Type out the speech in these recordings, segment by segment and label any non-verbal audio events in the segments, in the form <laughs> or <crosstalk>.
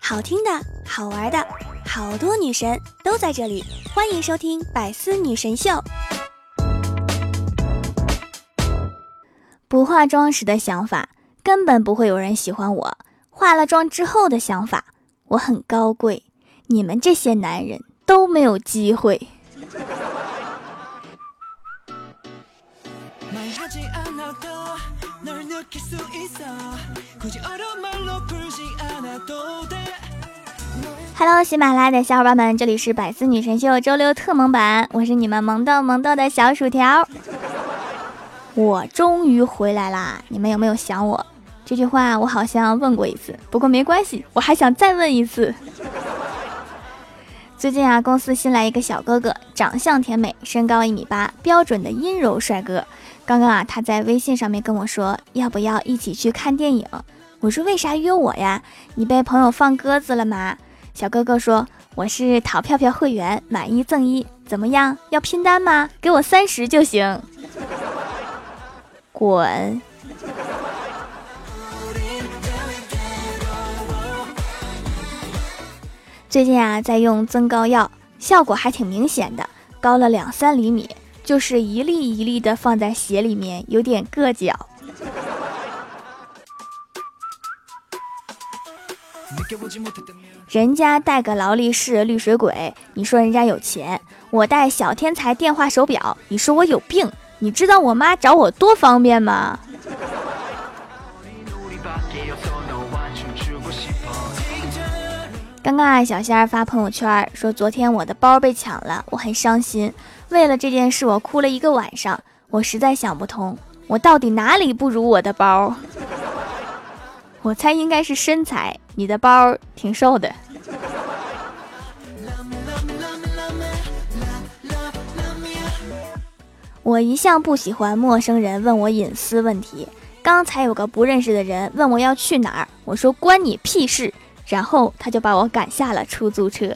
好听的，好玩的，好多女神都在这里，欢迎收听《百思女神秀》。不化妆时的想法，根本不会有人喜欢我；化了妆之后的想法，我很高贵，你们这些男人都没有机会。Hello，喜马拉雅的小伙伴们，这里是百思女神秀周六特萌版，我是你们萌豆萌豆的小薯条。我终于回来啦！你们有没有想我？这句话我好像问过一次，不过没关系，我还想再问一次。最近啊，公司新来一个小哥哥，长相甜美，身高一米八，标准的阴柔帅哥。刚刚啊，他在微信上面跟我说，要不要一起去看电影？我说为啥约我呀？你被朋友放鸽子了吗？小哥哥说我是淘票票会员，买一赠一，怎么样？要拼单吗？给我三十就行。滚！最近啊，在用增高药，效果还挺明显的，高了两三厘米。就是一粒一粒的放在鞋里面，有点硌脚。人家带个劳力士绿水鬼，你说人家有钱；我带小天才电话手表，你说我有病。你知道我妈找我多方便吗？刚刚啊，小仙儿发朋友圈说，昨天我的包被抢了，我很伤心。为了这件事，我哭了一个晚上。我实在想不通，我到底哪里不如我的包？我猜应该是身材，你的包挺瘦的。我一向不喜欢陌生人问我隐私问题。刚才有个不认识的人问我要去哪儿，我说关你屁事。然后他就把我赶下了出租车。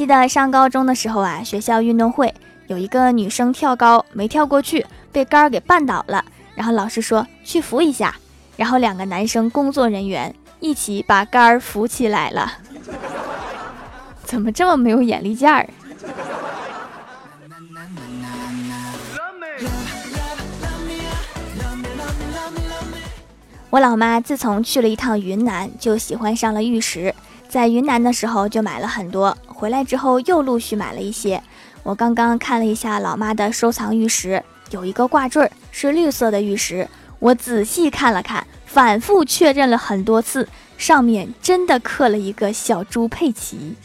记得上高中的时候啊，学校运动会有一个女生跳高没跳过去，被杆儿给绊倒了。然后老师说去扶一下，然后两个男生工作人员一起把杆儿扶起来了。怎么这么没有眼力见儿？我老妈自从去了一趟云南，就喜欢上了玉石。在云南的时候就买了很多，回来之后又陆续买了一些。我刚刚看了一下老妈的收藏玉石，有一个挂坠是绿色的玉石。我仔细看了看，反复确认了很多次，上面真的刻了一个小猪佩奇。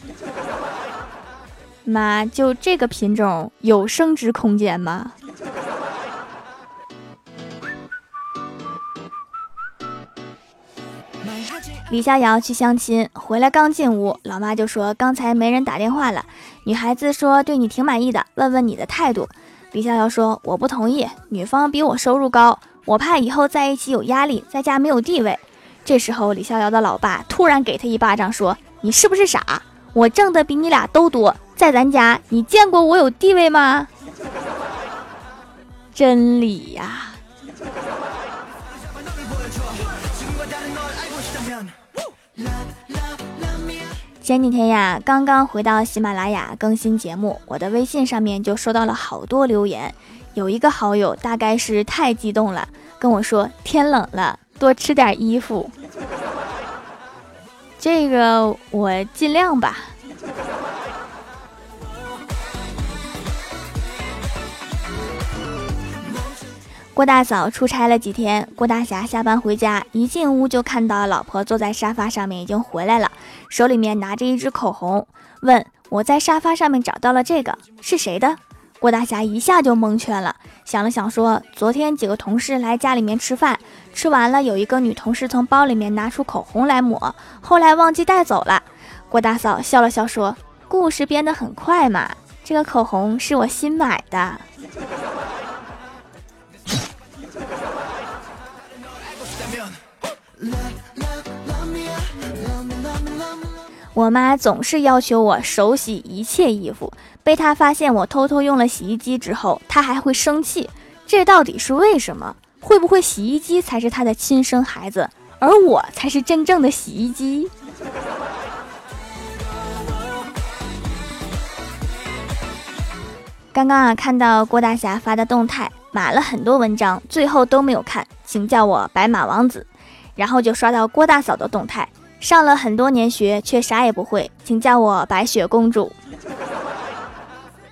妈，就这个品种有升值空间吗？李逍遥去相亲，回来刚进屋，老妈就说刚才没人打电话了。女孩子说对你挺满意的，问问你的态度。李逍遥说我不同意，女方比我收入高，我怕以后在一起有压力，在家没有地位。这时候李逍遥的老爸突然给他一巴掌，说你是不是傻？我挣的比你俩都多，在咱家你见过我有地位吗？<laughs> 真理呀。前几天呀，刚刚回到喜马拉雅更新节目，我的微信上面就收到了好多留言。有一个好友大概是太激动了，跟我说天冷了，多吃点衣服。这个我尽量吧。郭大嫂出差了几天，郭大侠下班回家，一进屋就看到老婆坐在沙发上面，已经回来了，手里面拿着一支口红，问我在沙发上面找到了这个是谁的？郭大侠一下就蒙圈了，想了想说，昨天几个同事来家里面吃饭，吃完了，有一个女同事从包里面拿出口红来抹，后来忘记带走了。郭大嫂笑了笑说，故事编得很快嘛，这个口红是我新买的。我妈总是要求我手洗一切衣服，被她发现我偷偷用了洗衣机之后，她还会生气。这到底是为什么？会不会洗衣机才是她的亲生孩子，而我才是真正的洗衣机？刚刚啊，看到郭大侠发的动态，码了很多文章，最后都没有看，请叫我白马王子。然后就刷到郭大嫂的动态，上了很多年学却啥也不会，请叫我白雪公主。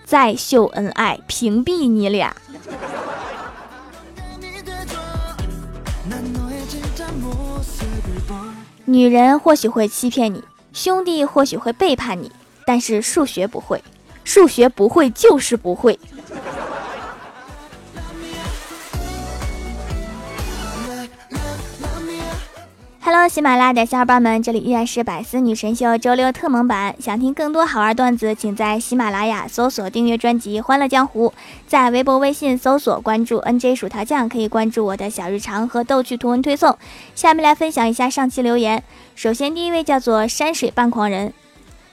再秀恩爱，屏蔽你俩。女人或许会欺骗你，兄弟或许会背叛你，但是数学不会。数学不会就是不会。Hello，喜马拉雅的小伙伴们，这里依然是百思女神秀周六特蒙版。想听更多好玩段子，请在喜马拉雅搜索订阅专辑《欢乐江湖》，在微博、微信搜索关注 NJ 薯条酱，可以关注我的小日常和逗趣图文推送。下面来分享一下上期留言。首先，第一位叫做山水半狂人。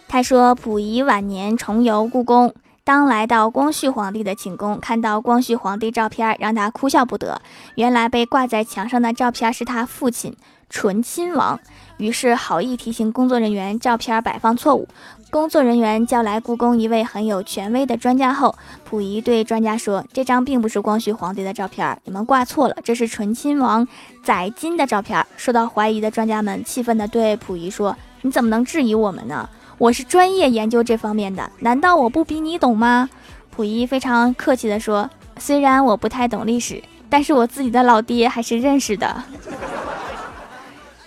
他说：“溥仪晚年重游故宫，当来到光绪皇帝的寝宫，看到光绪皇帝照片，让他哭笑不得。原来被挂在墙上的照片是他父亲醇亲王。于是好意提醒工作人员，照片摆放错误。工作人员叫来故宫一位很有权威的专家后，溥仪对专家说：‘这张并不是光绪皇帝的照片，你们挂错了，这是醇亲王载金的照片。’受到怀疑的专家们气愤地对溥仪说：‘你怎么能质疑我们呢？’”我是专业研究这方面的，难道我不比你懂吗？溥仪非常客气地说：“虽然我不太懂历史，但是我自己的老爹还是认识的。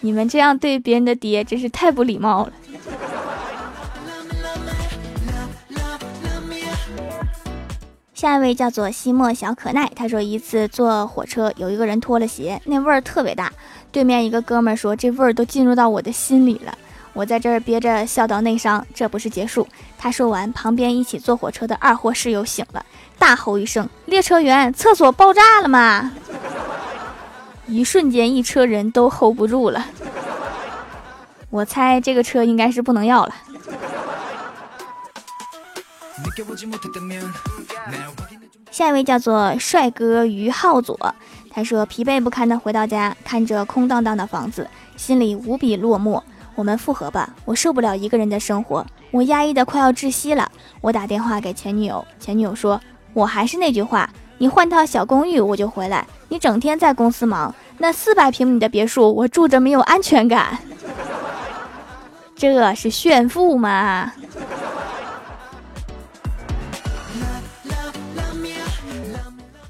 你们这样对别人的爹真是太不礼貌了。”下一位叫做西莫小可奈，他说一次坐火车，有一个人脱了鞋，那味儿特别大。对面一个哥们儿说：“这味儿都进入到我的心里了。”我在这儿憋着笑到内伤，这不是结束。他说完，旁边一起坐火车的二货室友醒了，大吼一声：“列车员，厕所爆炸了吗？”一瞬间，一车人都 hold 不住了。我猜这个车应该是不能要了。下一位叫做帅哥于浩佐，他说疲惫不堪的回到家，看着空荡荡的房子，心里无比落寞。我们复合吧，我受不了一个人的生活，我压抑的快要窒息了。我打电话给前女友，前女友说：“我还是那句话，你换套小公寓我就回来。你整天在公司忙，那四百平米的别墅我住着没有安全感，<laughs> 这是炫富吗？”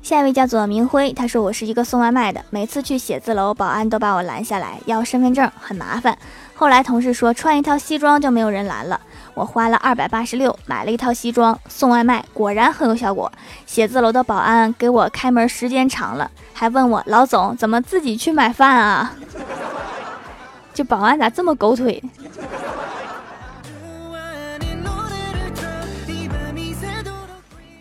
下一位叫做明辉，他说我是一个送外卖的，每次去写字楼，保安都把我拦下来要身份证，很麻烦。后来同事说穿一套西装就没有人拦了，我花了二百八十六买了一套西装送外卖，果然很有效果。写字楼的保安给我开门时间长了，还问我老总怎么自己去买饭啊？<laughs> 这保安咋这么狗腿？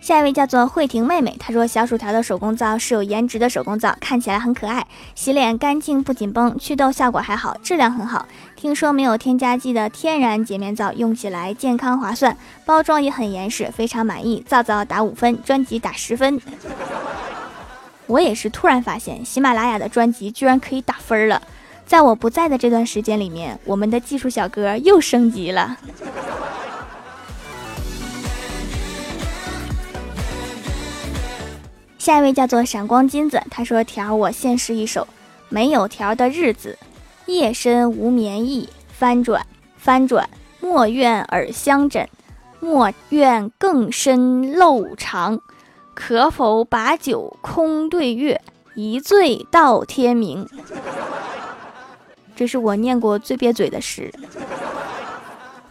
下一位叫做慧婷妹妹，她说小薯条的手工皂是有颜值的手工皂，看起来很可爱，洗脸干净不紧绷，祛痘效果还好，质量很好。听说没有添加剂的天然洁面皂，用起来健康划算，包装也很严实，非常满意。皂皂打五分，专辑打十分。我也是突然发现，喜马拉雅的专辑居然可以打分了。在我不在的这段时间里面，我们的技术小哥又升级了。下一位叫做闪光金子，他说：“条我现试一首，没有条的日子，夜深无眠意，翻转翻转，莫怨耳相枕，莫怨更深漏长，可否把酒空对月，一醉到天明。<laughs> ”这是我念过最憋嘴的诗。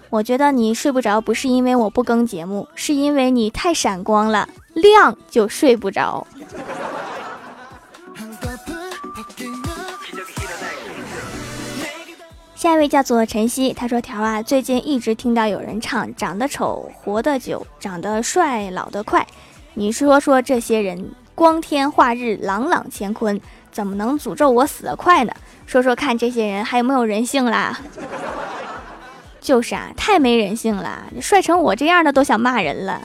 我觉得你睡不着，不是因为我不更节目，是因为你太闪光了。亮就睡不着。下一位叫做晨曦，他说：“条啊，最近一直听到有人唱‘长得丑活得久，长得帅老得快’，你说说这些人光天化日，朗朗乾坤，怎么能诅咒我死得快呢？说说看，这些人还有没有人性啦？” <laughs> 就是啊，太没人性了！帅成我这样的都想骂人了。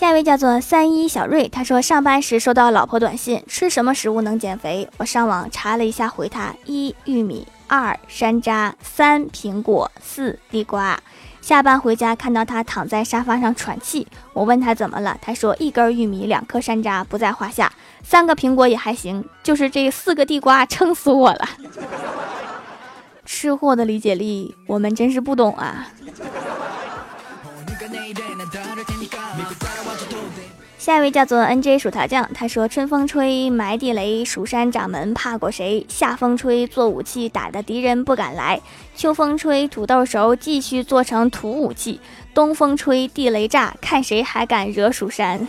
下一位叫做三一小瑞，他说上班时收到老婆短信，吃什么食物能减肥？我上网查了一下，回他一玉米，二山楂，三苹果，四地瓜。下班回家看到他躺在沙发上喘气，我问他怎么了，他说一根玉米，两颗山楂不在话下，三个苹果也还行，就是这四个地瓜撑死我了。<laughs> 吃货的理解力，我们真是不懂啊。下一位叫做 N J 薯条酱，他说：“春风吹，埋地雷，蜀山掌门怕过谁？夏风吹，做武器打的敌人不敢来。秋风吹，土豆熟，继续做成土武器。东风吹，地雷炸，看谁还敢惹蜀山。”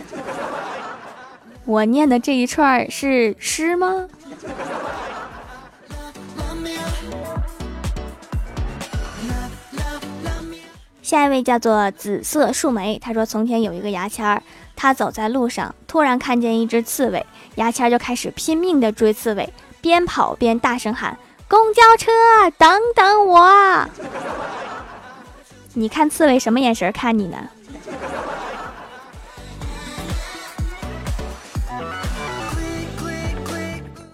我念的这一串是诗吗？下一位叫做紫色树莓，他说：“从前有一个牙签儿。”他走在路上，突然看见一只刺猬，牙签就开始拼命的追刺猬，边跑边大声喊：“公交车，等等我！” <laughs> 你看刺猬什么眼神看你呢？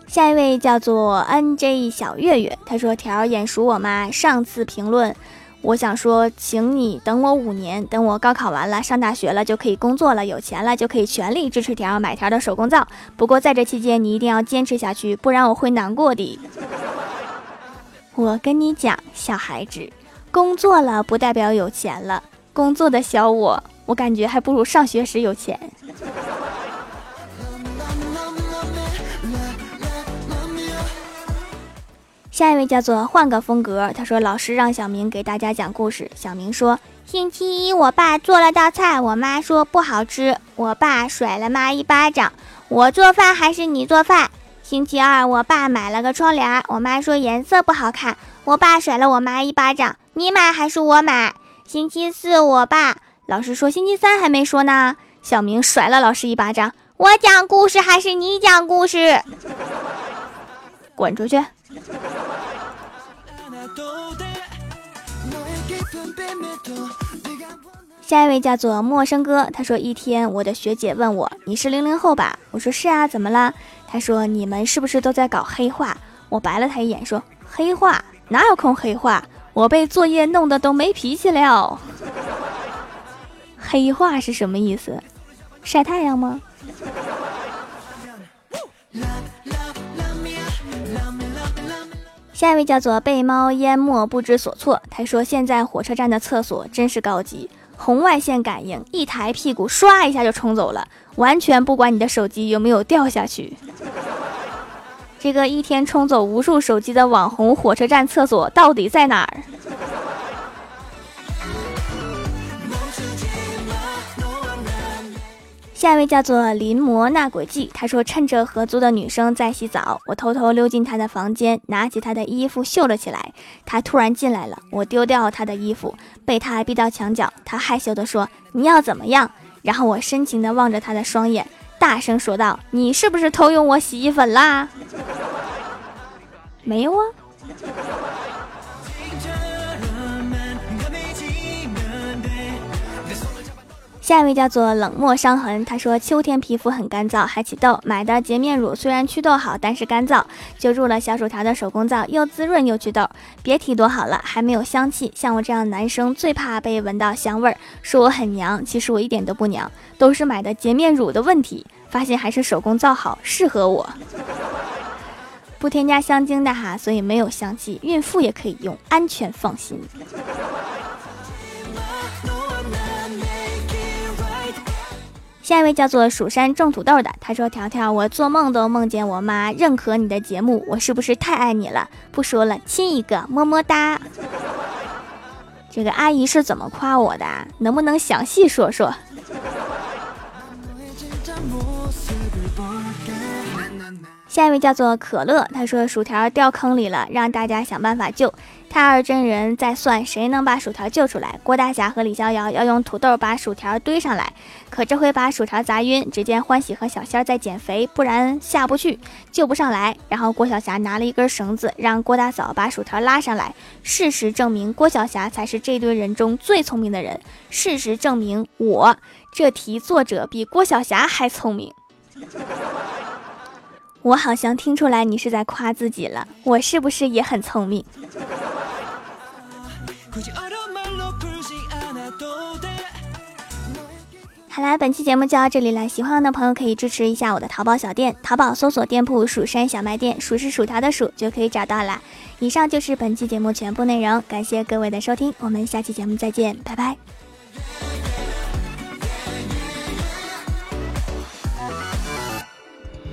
下一位叫做 N J 小月月，他说：“条眼熟我妈上次评论。”我想说，请你等我五年，等我高考完了，上大学了就可以工作了，有钱了就可以全力支持条买条的手工皂。不过在这期间，你一定要坚持下去，不然我会难过的。我跟你讲，小孩子，工作了不代表有钱了，工作的小我，我感觉还不如上学时有钱。下一位叫做换个风格，他说老师让小明给大家讲故事。小明说：星期一我爸做了道菜，我妈说不好吃，我爸甩了妈一巴掌。我做饭还是你做饭？星期二我爸买了个窗帘，我妈说颜色不好看，我爸甩了我妈一巴掌。你买还是我买？星期四我爸，老师说星期三还没说呢。小明甩了老师一巴掌。我讲故事还是你讲故事？滚出去！下一位叫做陌生哥，他说一天我的学姐问我你是零零后吧？我说是啊，怎么了？他说你们是不是都在搞黑化？我白了他一眼说黑化哪有空黑化？我被作业弄得都没脾气了。黑化是什么意思？晒太阳吗？下一位叫做被猫淹没不知所措，他说现在火车站的厕所真是高级。红外线感应，一抬屁股，唰一下就冲走了，完全不管你的手机有没有掉下去。<laughs> 这个一天冲走无数手机的网红火车站厕所到底在哪儿？下一位叫做临摹那轨迹，他说趁着合租的女生在洗澡，我偷偷溜进她的房间，拿起她的衣服绣了起来。她突然进来了，我丢掉她的衣服，被她逼到墙角。她害羞地说：“你要怎么样？”然后我深情地望着她的双眼，大声说道：“你是不是偷用我洗衣粉啦？”没有啊。下一位叫做冷漠伤痕，他说秋天皮肤很干燥，还起痘，买的洁面乳虽然祛痘好，但是干燥，就入了小薯条的手工皂，又滋润又祛痘，别提多好了，还没有香气。像我这样男生最怕被闻到香味儿，说我很娘，其实我一点都不娘，都是买的洁面乳的问题，发现还是手工皂好，适合我，不添加香精的哈，所以没有香气，孕妇也可以用，安全放心。下一位叫做蜀山种土豆的，他说：“条条，我做梦都梦见我妈认可你的节目，我是不是太爱你了？不说了，亲一个，<laughs> 么么哒。”这个阿姨是怎么夸我的？能不能详细说说？下一位叫做可乐，他说薯条掉坑里了，让大家想办法救。太二真人在算谁能把薯条救出来。郭大侠和李逍遥要用土豆把薯条堆上来，可这回把薯条砸晕。只见欢喜和小仙在减肥，不然下不去，救不上来。然后郭晓霞拿了一根绳子，让郭大嫂把薯条拉上来。事实证明，郭晓霞才是这堆人中最聪明的人。事实证明，我这题作者比郭晓霞还聪明。我好像听出来你是在夸自己了，我是不是也很聪明？好啦，本期节目就到这里了。喜欢我的朋友可以支持一下我的淘宝小店，淘宝搜索店铺“蜀山小卖店”，数是薯条的数就可以找到啦。以上就是本期节目全部内容，感谢各位的收听，我们下期节目再见，拜拜。